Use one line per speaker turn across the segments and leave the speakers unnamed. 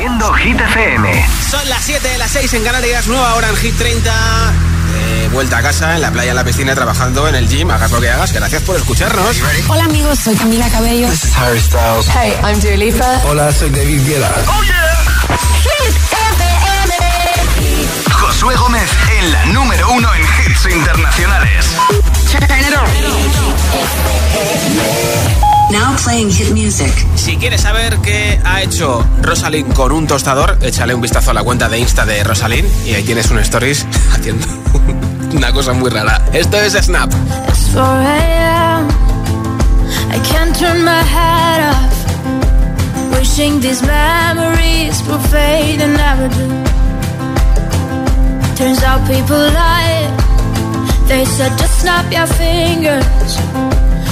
haciendo Hit FM.
Son las 7 de las 6 en Canarias, nueva hora en Hit 30. Eh, vuelta a casa, en la playa, en la piscina, trabajando en el gym. Hagas lo que hagas. Gracias por escucharnos.
Hola amigos, soy Camila Cabello.
This is Harry Styles.
Hey, I'm Dua Lipa.
Hola, soy David Guetta.
¡Oh, yeah!
Hit FM.
Josué Gómez en la número uno en hits internacionales.
Now playing hit music.
Si quieres saber qué ha hecho Rosalind con un tostador, échale un vistazo a la cuenta de Insta de Rosalind y ahí tienes un stories haciendo una cosa muy rara. Esto es Snap.
It's 4 a.m. I can't turn my head off. Wishing these memories will fade and never do. Turns out people lie. They said just snap your fingers.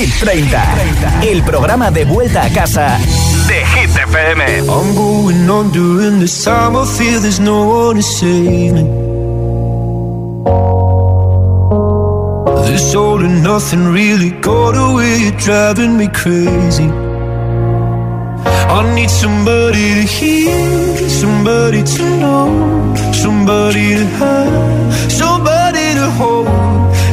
Hit 30, el programa de vuelta a casa de Hit FM.
I'm going on during this time. I feel there's no one to save me. This all and nothing really got away. Driving me crazy. I need somebody to hear, somebody to know, somebody to have, somebody.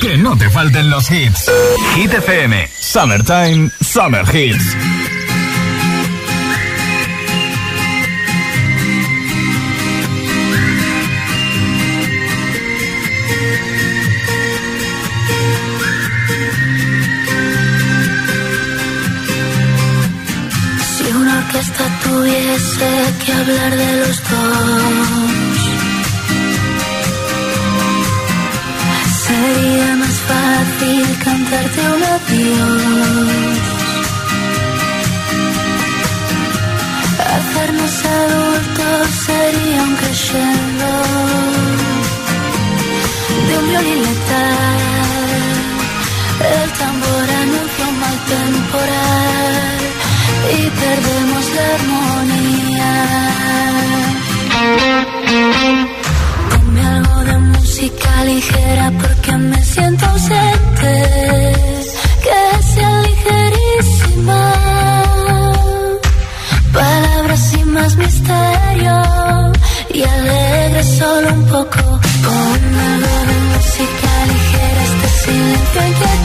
Que no te falten los hits. Hit FM, Summertime, Summer Hits.
Si una orquesta tuviese que hablar de los dos, fácil cantarte un adiós. Hacernos adultos sería un crescendo de un violín letal. El tambor anuncia un mal temporal y perdemos la armonía. Ponme algo de música ligera porque me siento ausente. Alegre solo un poco. Ponme algo de música ligera, este silencio inquietante.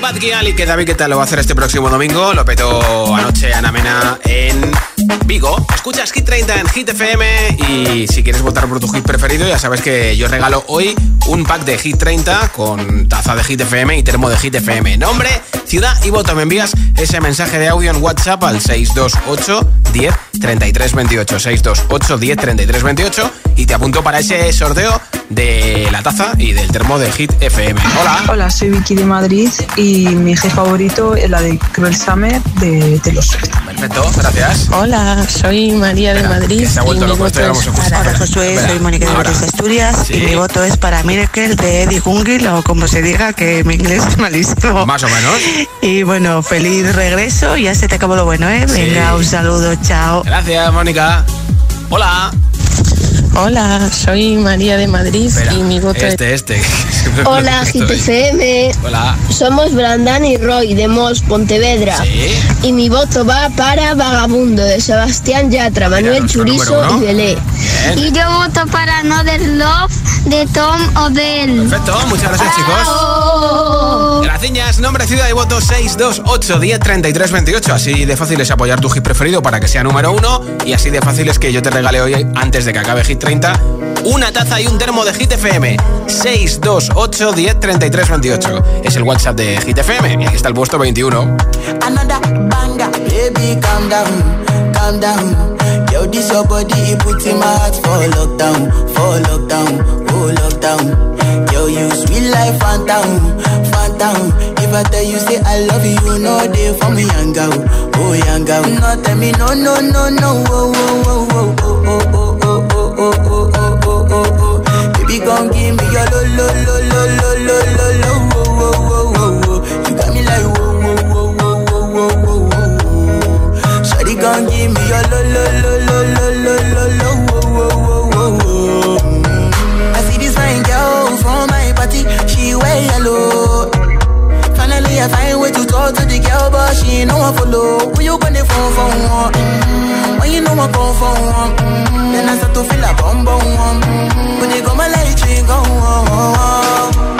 Bad Gyal que David Guetta lo va a hacer este próximo domingo, lo petó anoche Ana Mena en Vigo. Escuchas Hit 30 en Hit FM y si quieres votar por tu hit preferido, ya sabes que yo regalo hoy un pack de Hit 30 con taza de Hit FM y termo de Hit FM. Nombre, ciudad y voto. Me envías ese mensaje de audio en WhatsApp al 628 10 33 28. 628 10 33 28 y te apunto para ese sorteo de la taza y del termo de Hit FM. Hola.
Hola, soy Vicky de Madrid y mi hit favorito es la de Cruel Summer de Swift.
Perfecto, gracias.
Hola, soy María de Madrid
se ha vuelto
mi
loco, esto
voto
ya
Hola Josué, soy Mónica de
ahora.
Madrid, Asturias
Sí.
y mi voto es para Miracle de Eddie Gungil o como se diga que mi inglés es malísimo.
Más o menos.
Y bueno, feliz regreso, ya se te acabó lo bueno, ¿eh?
Sí.
Venga, un saludo, chao.
Gracias, Mónica. Hola.
Hola, soy María de Madrid
Espera,
y mi voto
este, este.
Hola,
Estoy.
GTFM.
Hola.
Somos Brandán y Roy de Mos, Pontevedra.
Sí.
Y mi voto va para Vagabundo de Sebastián Yatra, Manuel Churizo y Belé.
Bien.
Y yo voto para Another Love de Tom Odell.
Perfecto, muchas gracias, chicos. Gracias. Nombre, ciudad y voto 628 10 33 28. Así de fácil es apoyar tu hit preferido para que sea número uno. Y así de fácil es que yo te regale hoy, antes de que acabe Hit 30, una taza y un termo de Hit FM. 628 10 33 28. Es el WhatsApp de Hit FM. Y aquí está el puesto 21.
Another banger, baby, calm down, calm down. You No, no, no, no. Oh. Gon' give me your lo, lo, lo, lo, lo, lo, lo, lo, oh, oh, oh, oh, oh. You got me like whoa, whoa, whoa, whoa, whoa, whoa, whoa, whoa. Shawty gon' give me your lo, lo, lo, lo, lo, lo, lo, lo, oh, oh, oh, oh, oh. I see this fine girl from my party, she wear yellow. I find way to talk to the girl, but she ain't no one follow. Who you gonna phone for one? Mm-hmm. When you know I come for one, mm-hmm. then I start to feel a bum bum. Mm-hmm. When you go my light, you go on.
Yeah, I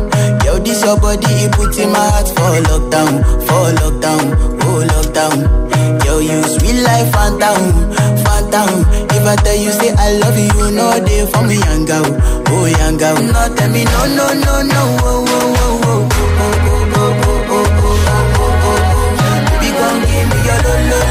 Your
body, it put in my heart for lockdown, for lockdown, oh lockdown. Yo, you sweet life, phantom, phantom. If I tell you say I love you, you know they for me, young girl, oh young girl. No, tell me no, no, no, no, oh, oh, oh, oh, oh, oh, oh, oh, oh, oh, oh, oh, oh. Baby, gon' give me your lo, lo, lo, lo,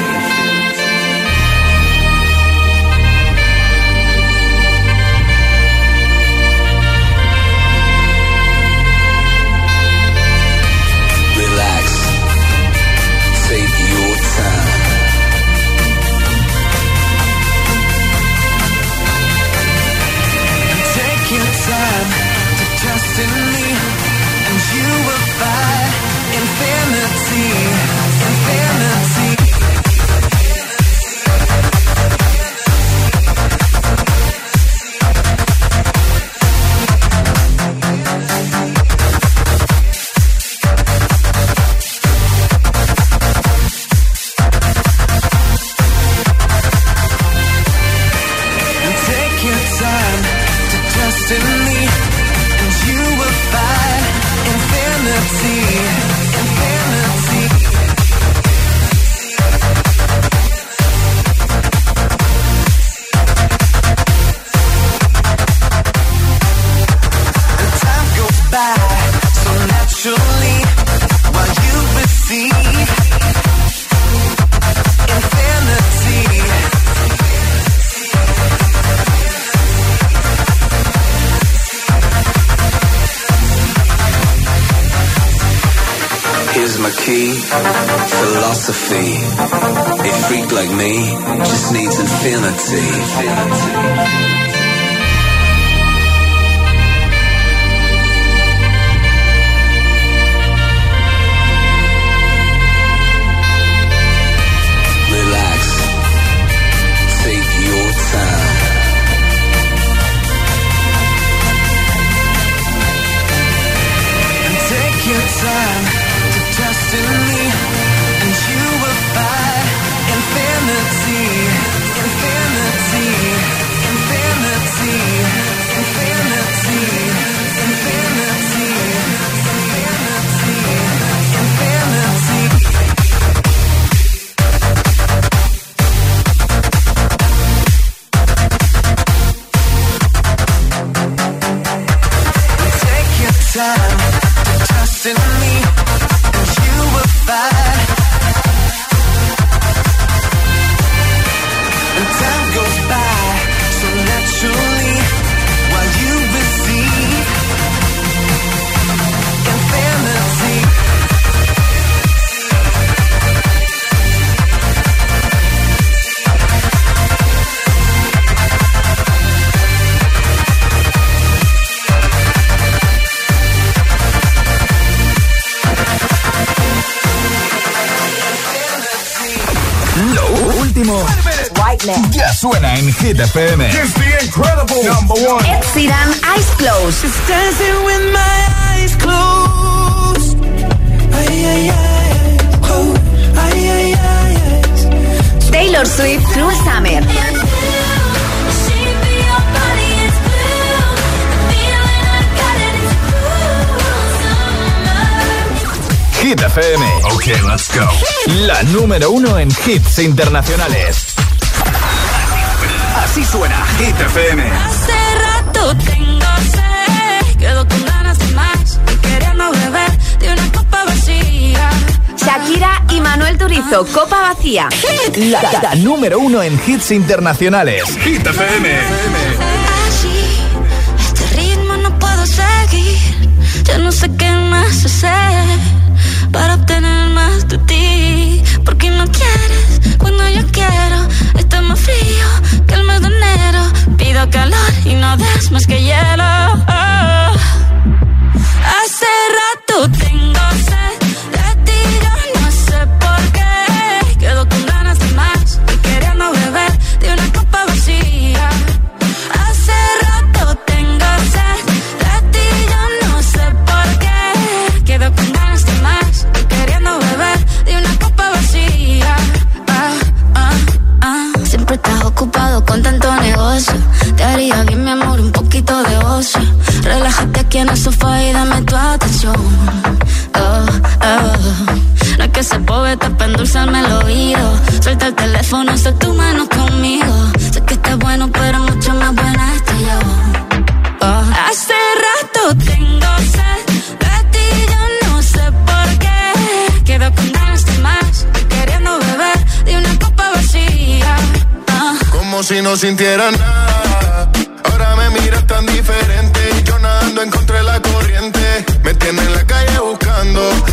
see. infinity. infinity.
Ya suena en Hit FM.
It's the incredible number one.
Ed Sheeran, Eyes Closed.
Just dancing with my eyes closed. Ay, ay, ay, oh, ay, ay, ay, ay.
Taylor Swift, Cruel Summer.
Hit FM.
Ok, let's go.
La número uno en hits internacionales. Así suena Hit FM.
Hace rato tengo sed, quedo con ganas de más y queriendo beber de una copa vacía.
Shakira y Manuel Turizo, Copa Vacía.
La, la número uno en hits internacionales.
Hit FM.
Así, este ritmo no puedo seguir. Ya no sé qué más hacer para obtener más de ti. Porque no quieres cuando yo quiero. Está más frío Pido calor y no das más que hielo. Oh. Hace rato tengo poeta para endulzarme el oído. Suelta el teléfono, haz tu mano conmigo. Sé que estás bueno, pero mucho más buena estoy yo. Oh. Hace rato tengo sed de ti, yo no sé por qué. Quedo con ganas de más, queriendo beber de una copa vacía. Ah.
Como si no sintiera nada. Ahora me miras tan diferente yo nadando encontré la corriente. Me tiene en la calle buscando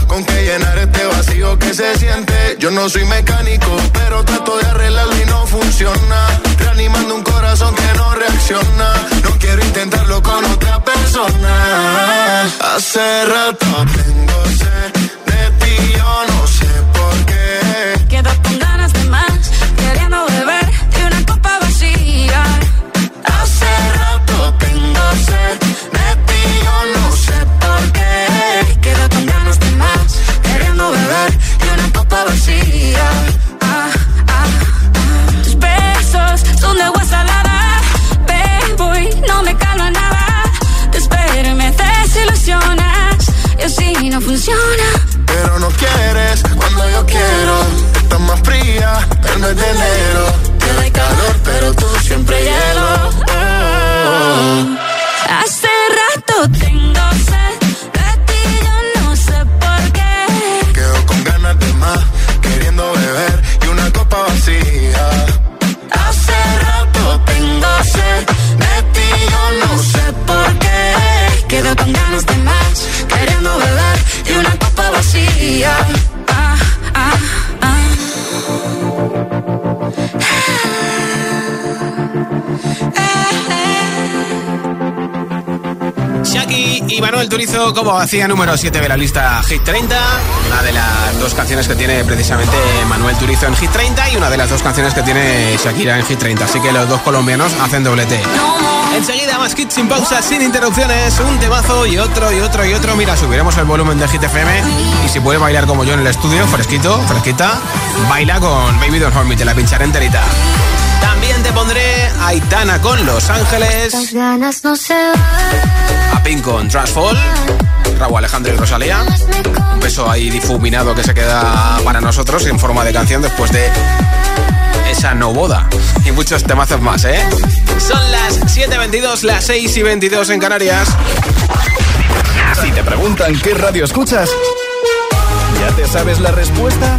con qué llenar este vacío que se siente. Yo no soy mecánico, pero trato de arreglarlo y no funciona. Reanimando un corazón que no reacciona. No quiero intentarlo con otra persona. Hace rato tengo sed de ti, yo no sé por qué.
Quedo con ganas de más, queriendo beber de una copa vacía.
Hace rato tengo sed
Ah, ah, ah. Tus besos son de agua salada, bebo y no me calma nada. Te espero y me desilusionas, y así no funciona.
Pero no quieres cuando yo quiero. Estás más fría el mes de enero. Te doy calor, pero tú siempre hielo. Oh.
Hace
vacía.
Manuel Turizo como hacía número 7 de la lista Hit 30, una de las dos canciones que tiene precisamente Manuel Turizo en Hit 30 y una de las dos canciones que tiene Shakira en Hit 30, así que los dos colombianos hacen doblete. Enseguida más hits sin pausas, sin interrupciones, un temazo y otro y otro y otro. Mira, subiremos el volumen de Hit FM y si puedes bailar como yo en el estudio, fresquito, fresquita, baila con Baby Don't Hurt Me, te la pincharé enterita. También te pondré a Aitana con Los Ángeles, a Pink con Trashfall, Raúl Alejandro y Rosalía. Un beso ahí difuminado que se queda para nosotros en forma de canción después de esa no boda. Y muchos temazos más, ¿eh? Son las 7.22, las 6 y 22 en Canarias.
Si te preguntan qué radio escuchas, ¿ya te sabes la respuesta?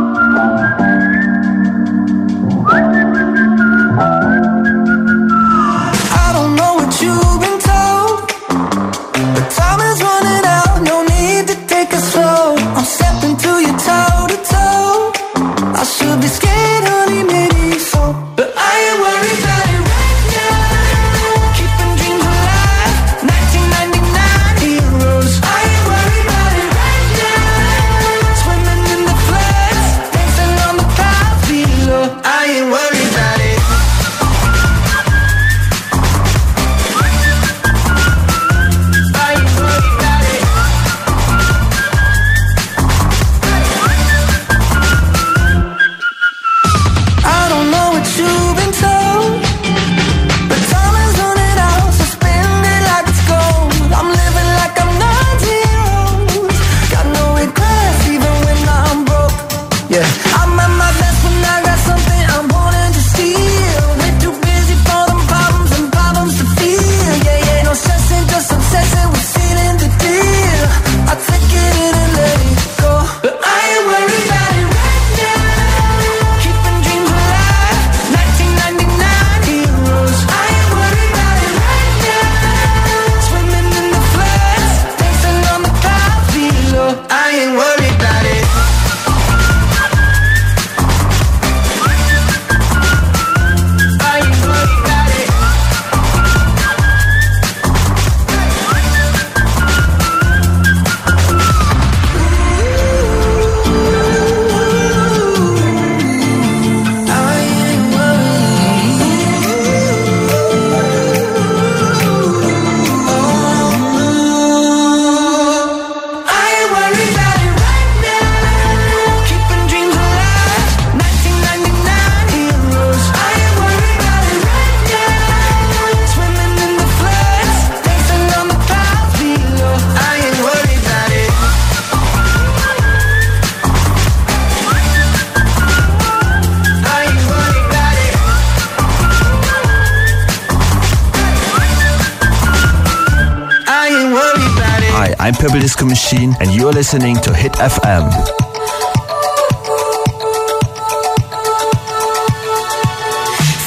disco machine, and you're listening to Hit FM.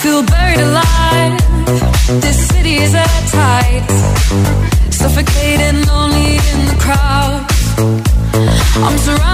Feel buried alive. This city is at tight. suffocating, lonely in the crowd. I'm surrounded.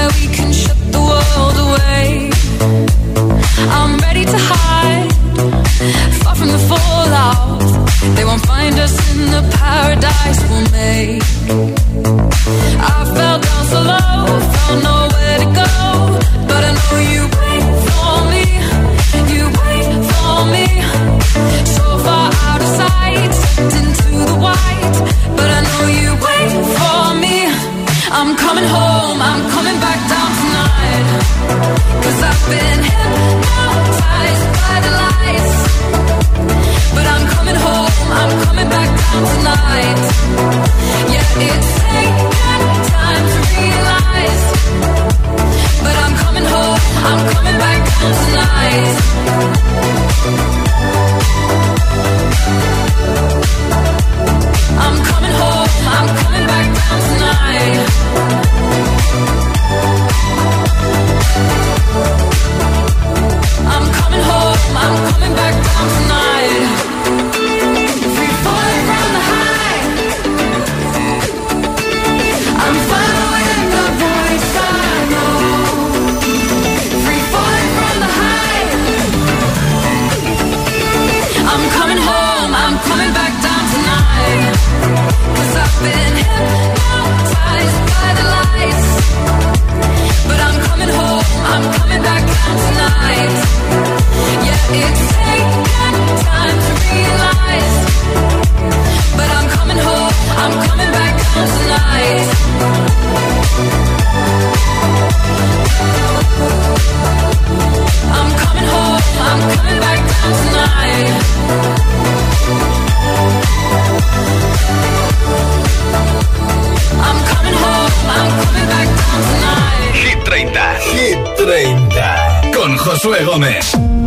Josué Gómez.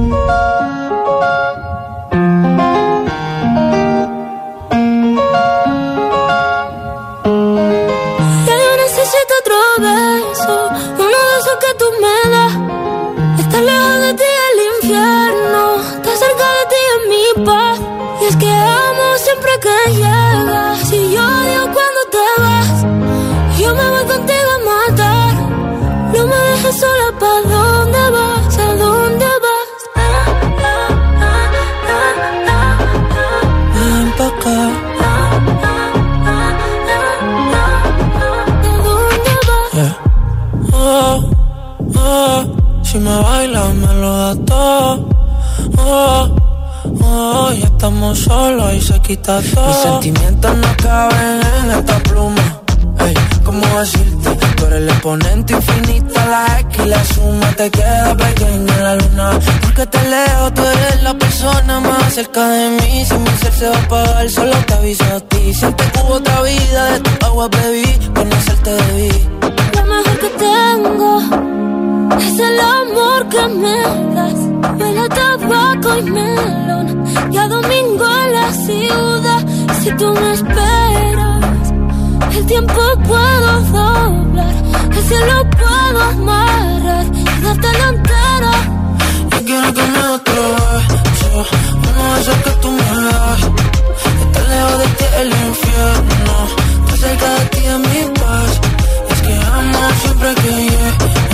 Quita todo. Mis sentimientos no caben en esta pluma. Ey, ¿cómo decirte? Tú eres el exponente infinito, la X y la suma te queda pequeña la luna. Porque te leo, tú eres la persona más cerca de mí. Si mi ser se va a apagar, solo te aviso a ti. Siento que hubo otra vida, de tu agua bebí, conocerte debí.
Lo mejor que tengo es el amor que me das. Huele tabaco y melón. Y a domingo en la ciudad. Si tú me esperas, el tiempo puedo doblar. El cielo puedo amarrar. Y darte la entera.
Yo quiero que me beso, uno de esos que tú me das. Estar lejos de ti el infierno, estar cerca de ti es mi paz. Es que amo siempre que llegas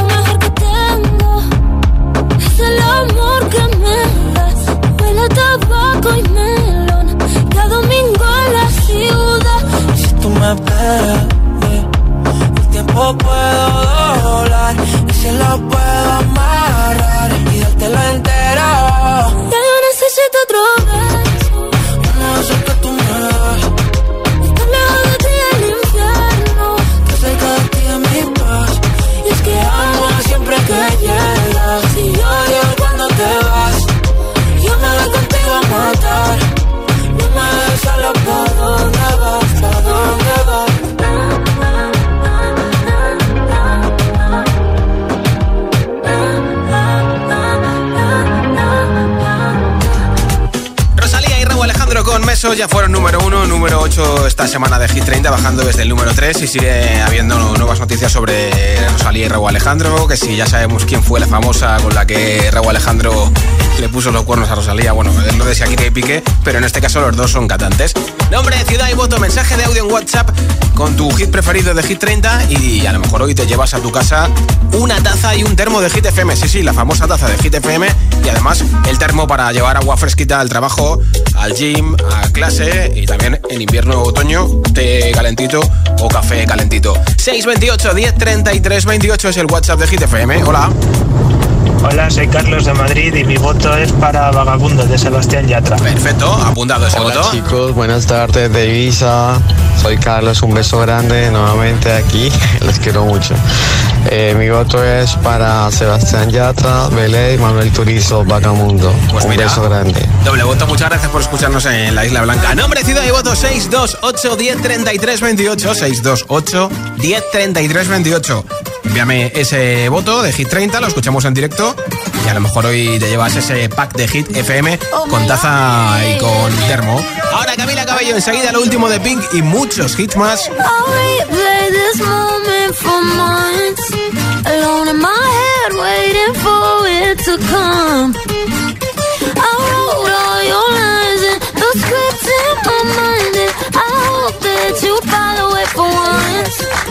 A tabaco y melón. Cada domingo en la ciudad.
Y si tú me esperas, eh, el tiempo puedo doblar y se lo puedo amarrar y dártelo entero.
Ya yo necesito otro beso.
Meso ya fueron número uno, número 8 esta semana de Hit 30, bajando desde el número 3 y sigue habiendo nuevas noticias sobre Rosalía y Raúl Alejandro, que si ya sabemos quién fue la famosa con la que Raúl Alejandro le puso los cuernos a Rosalía, bueno, lo de Shakira y Piqué, pero en este caso los dos son cantantes. Nombre, ciudad y voto, mensaje de audio en WhatsApp con tu hit preferido de Hit 30 y a lo mejor hoy te llevas a tu casa una taza y un termo de Hit FM, sí, sí, la famosa taza de Hit FM y además el termo para llevar agua fresquita al trabajo, al gym, a clase y también en invierno o otoño, té calentito o café calentito. 628 10 33 28 es el WhatsApp de Hit FM. Hola.
Hola, soy Carlos de Madrid y mi voto es para Vagabundo de Sebastián Yatra.
Perfecto, apuntado ese
Hola
voto.
chicos, buenas tardes de Ibiza. Soy Carlos, un beso grande nuevamente aquí. Les quiero mucho. Eh, mi voto es para Sebastián Yatra, Belé y Manuel Turizo, Vagamundo.
Pues
un
mira.
beso grande.
Doble voto, muchas gracias por escucharnos en la Isla Blanca. Nombre, ciudad y voto 628 10 33 28. 628 10 33 28. Envíame ese voto de Hit 30, lo escuchamos en directo y a lo mejor hoy te llevas ese pack de Hit FM con taza y con termo. Ahora Camila Cabello, enseguida lo último de Pink y muchos hits más.
I hope that you follow it for once.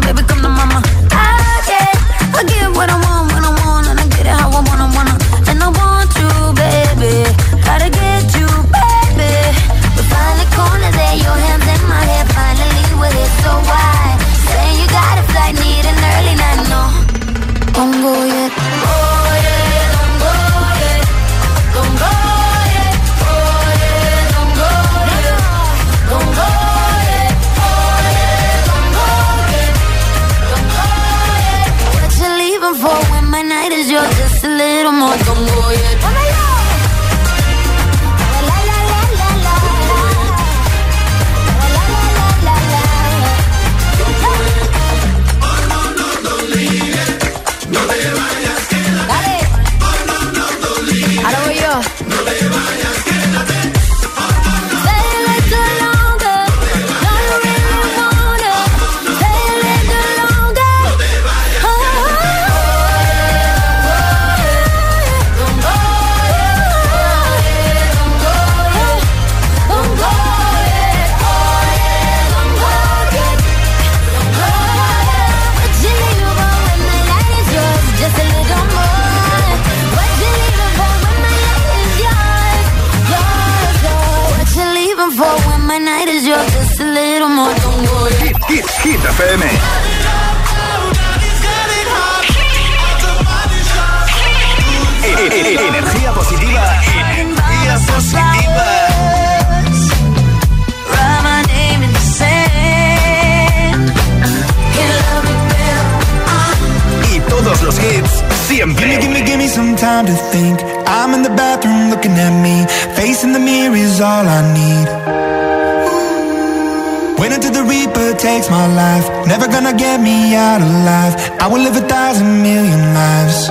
baby, come
Never gonna get me out alive I will live a thousand million lives.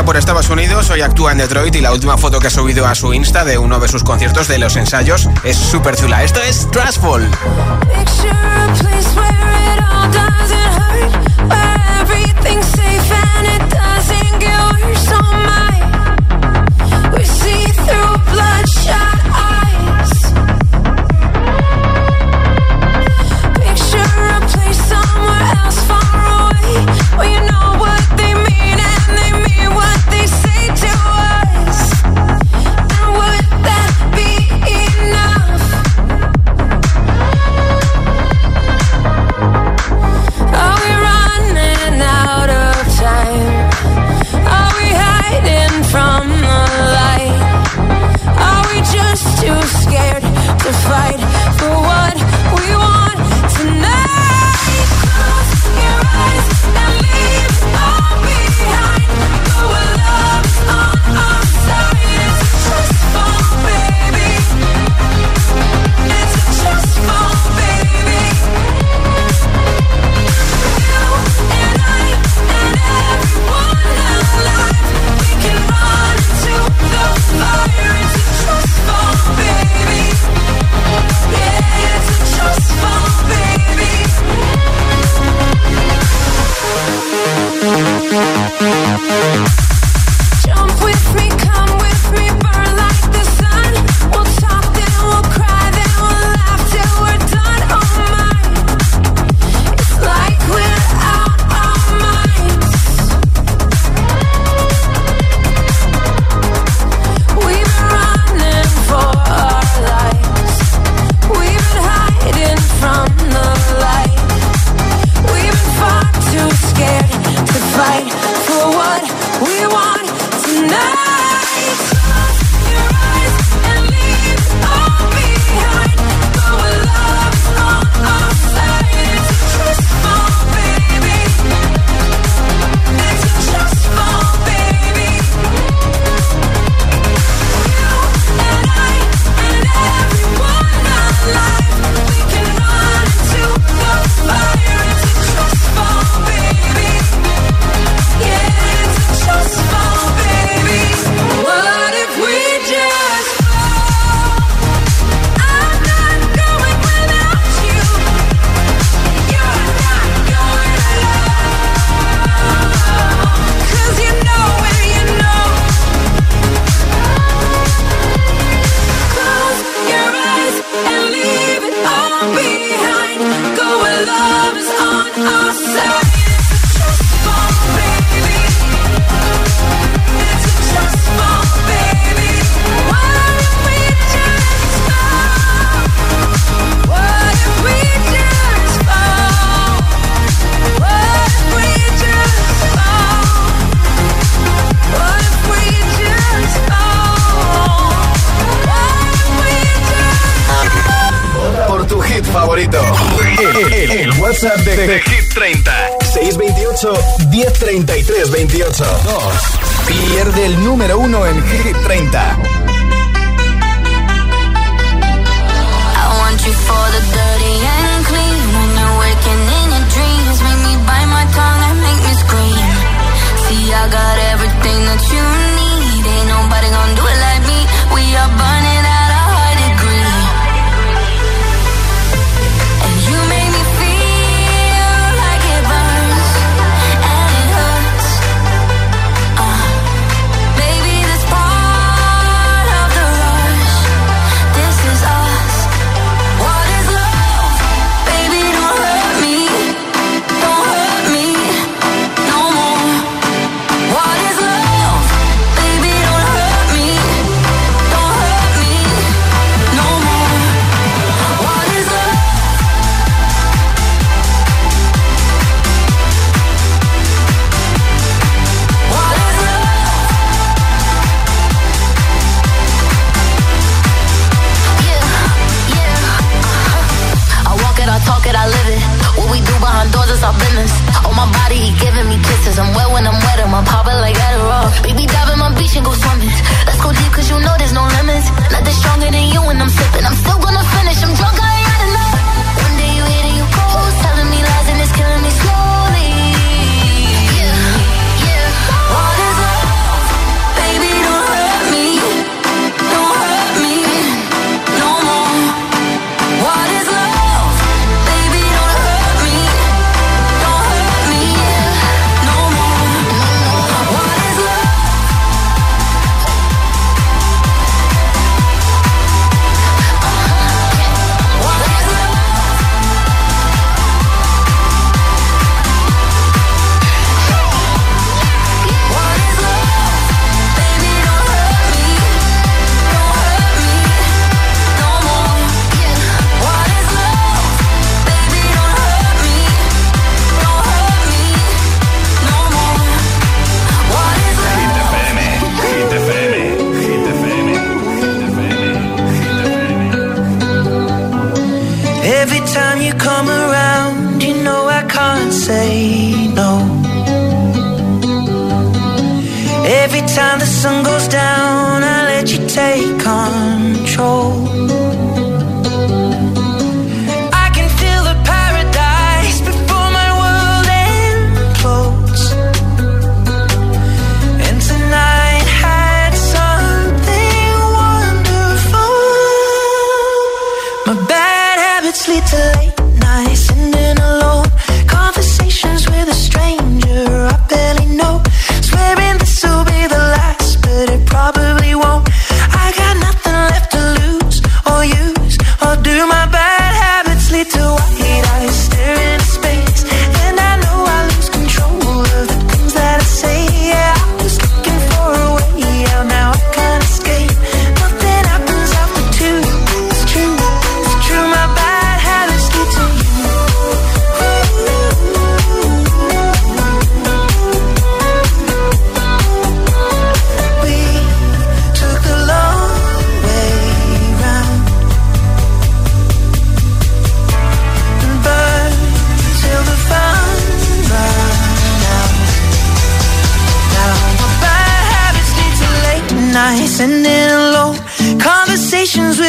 por Estados Unidos, hoy actúa en Detroit y la última foto que ha subido a su Insta de uno de sus conciertos de los ensayos es súper chula. Esto es Trashfall.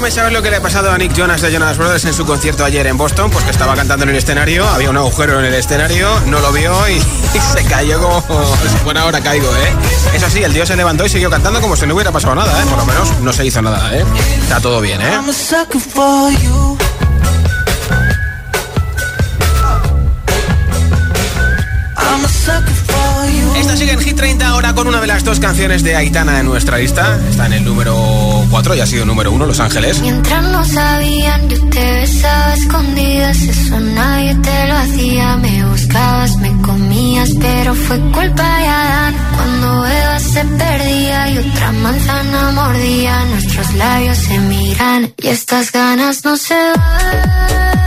FM, ¿sabes lo que le ha pasado a Nick Jonas de Jonas Brothers en su concierto ayer en Boston? Pues que estaba cantando en el escenario, había un agujero en el escenario, no lo vio y, y se cayó como fuera ahora caigo, ¿eh? Eso sí, el tío se levantó y siguió cantando como si no hubiera pasado nada, ¿eh? Por lo menos no se hizo nada, ¿eh? Está todo bien, ¿eh? Sigue en Hit 30 ahora con una de las dos canciones de Aitana en nuestra lista. Está en el número 4 y ha sido número 1, Los Ángeles.
Mientras no sabían, yo te besaba escondidas. Eso nadie te lo hacía. Me buscabas, me comías, pero fue culpa de Adán. Cuando Eva se perdía y otra manzana mordía, nuestros labios se miran y estas ganas no se van.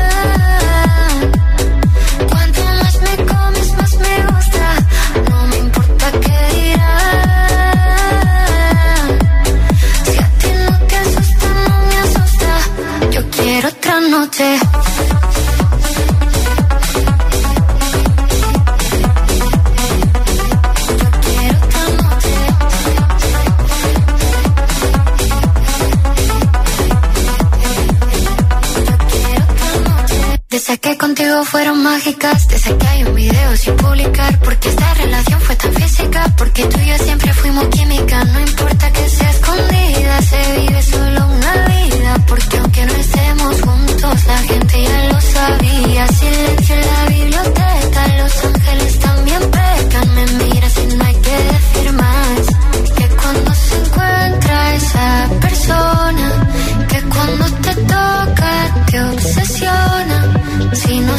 Noche. Desde que contigo fueron mágicas, desde que hay un video sin publicar, porque esta relación fue tan física, porque tú y yo siempre fuimos química, no importa que sea escondida, se vive solo una vida, porque aunque no estemos juntos, la gente ya lo sabía, silencio en la biblioteca, los ángeles también pecan, me miras y no hay que decir más, que cuando se encuentra esa persona, que cuando te toca te obsesiona.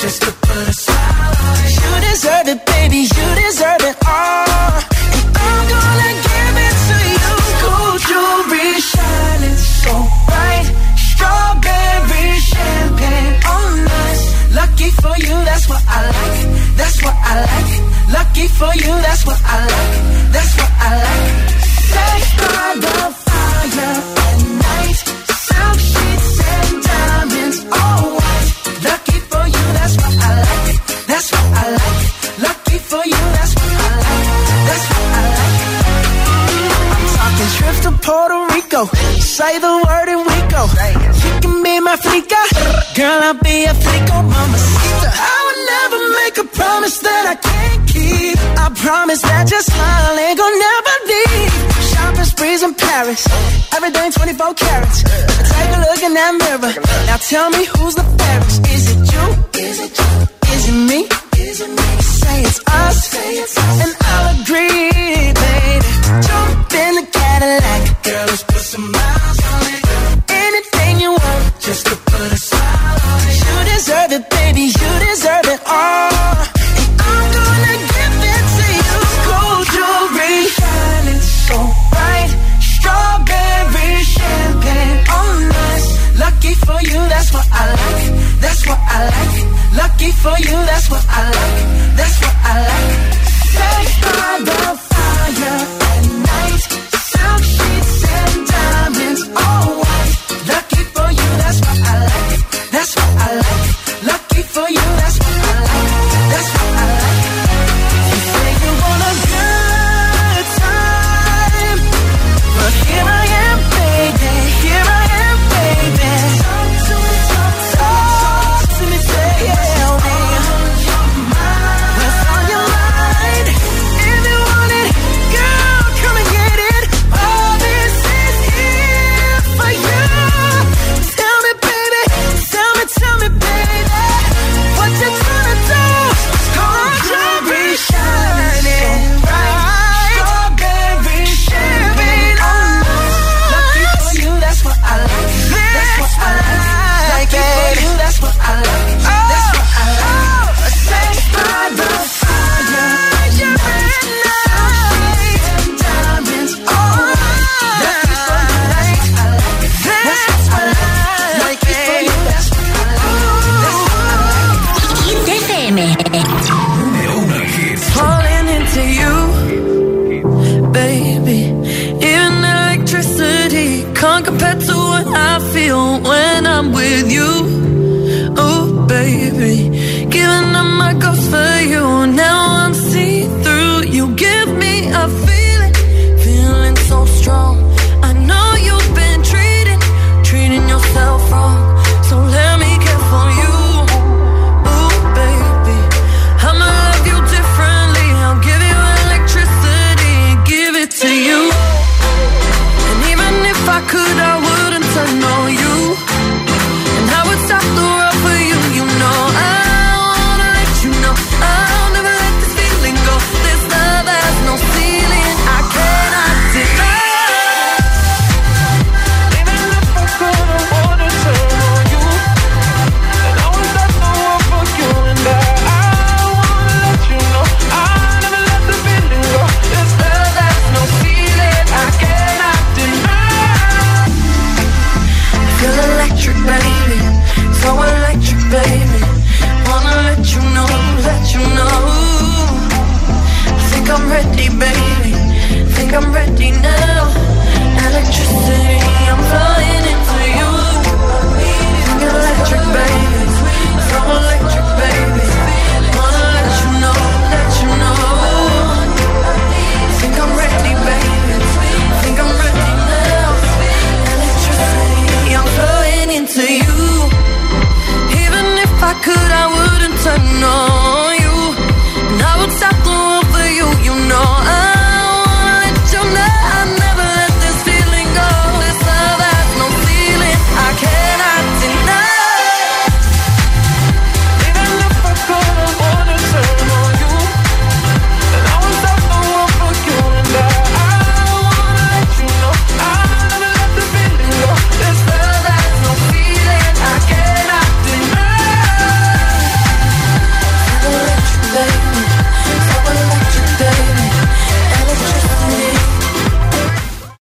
just to put a smile on it. You deserve it, baby. You deserve it all. And I'm gonna give it to you. Gold jewelry shining so bright. Strawberry champagne on us. Lucky for you, that's what I like. That's what I like. Lucky for you, that's what I like. That's what I like. Sex by the fire at night. Silk sheets and diamonds, Say the word and we go. You can be my flica. Girl, I'll be a flico, mamacita. I would never make a promise that I can't keep. I promise that your smile ain't gonna never leave. Shopping sprees in Paris. Everything 24 carats. Take a look in that mirror. Now tell me who's the fairest. Is it you? Is it you? Is it me? Is it me? Say it's us. And I'll agree, baby. Jump in the Cadillac. Girl, let's put some miles on it. Anything you want, just to put a smile on it. You deserve it, baby. You deserve it all. And I'm gonna give it to you. Gold jewelry shining so bright. Strawberry champagne on us. Lucky for you, that's what I like. That's what I like. Lucky for you, that's what I like. That's what I like.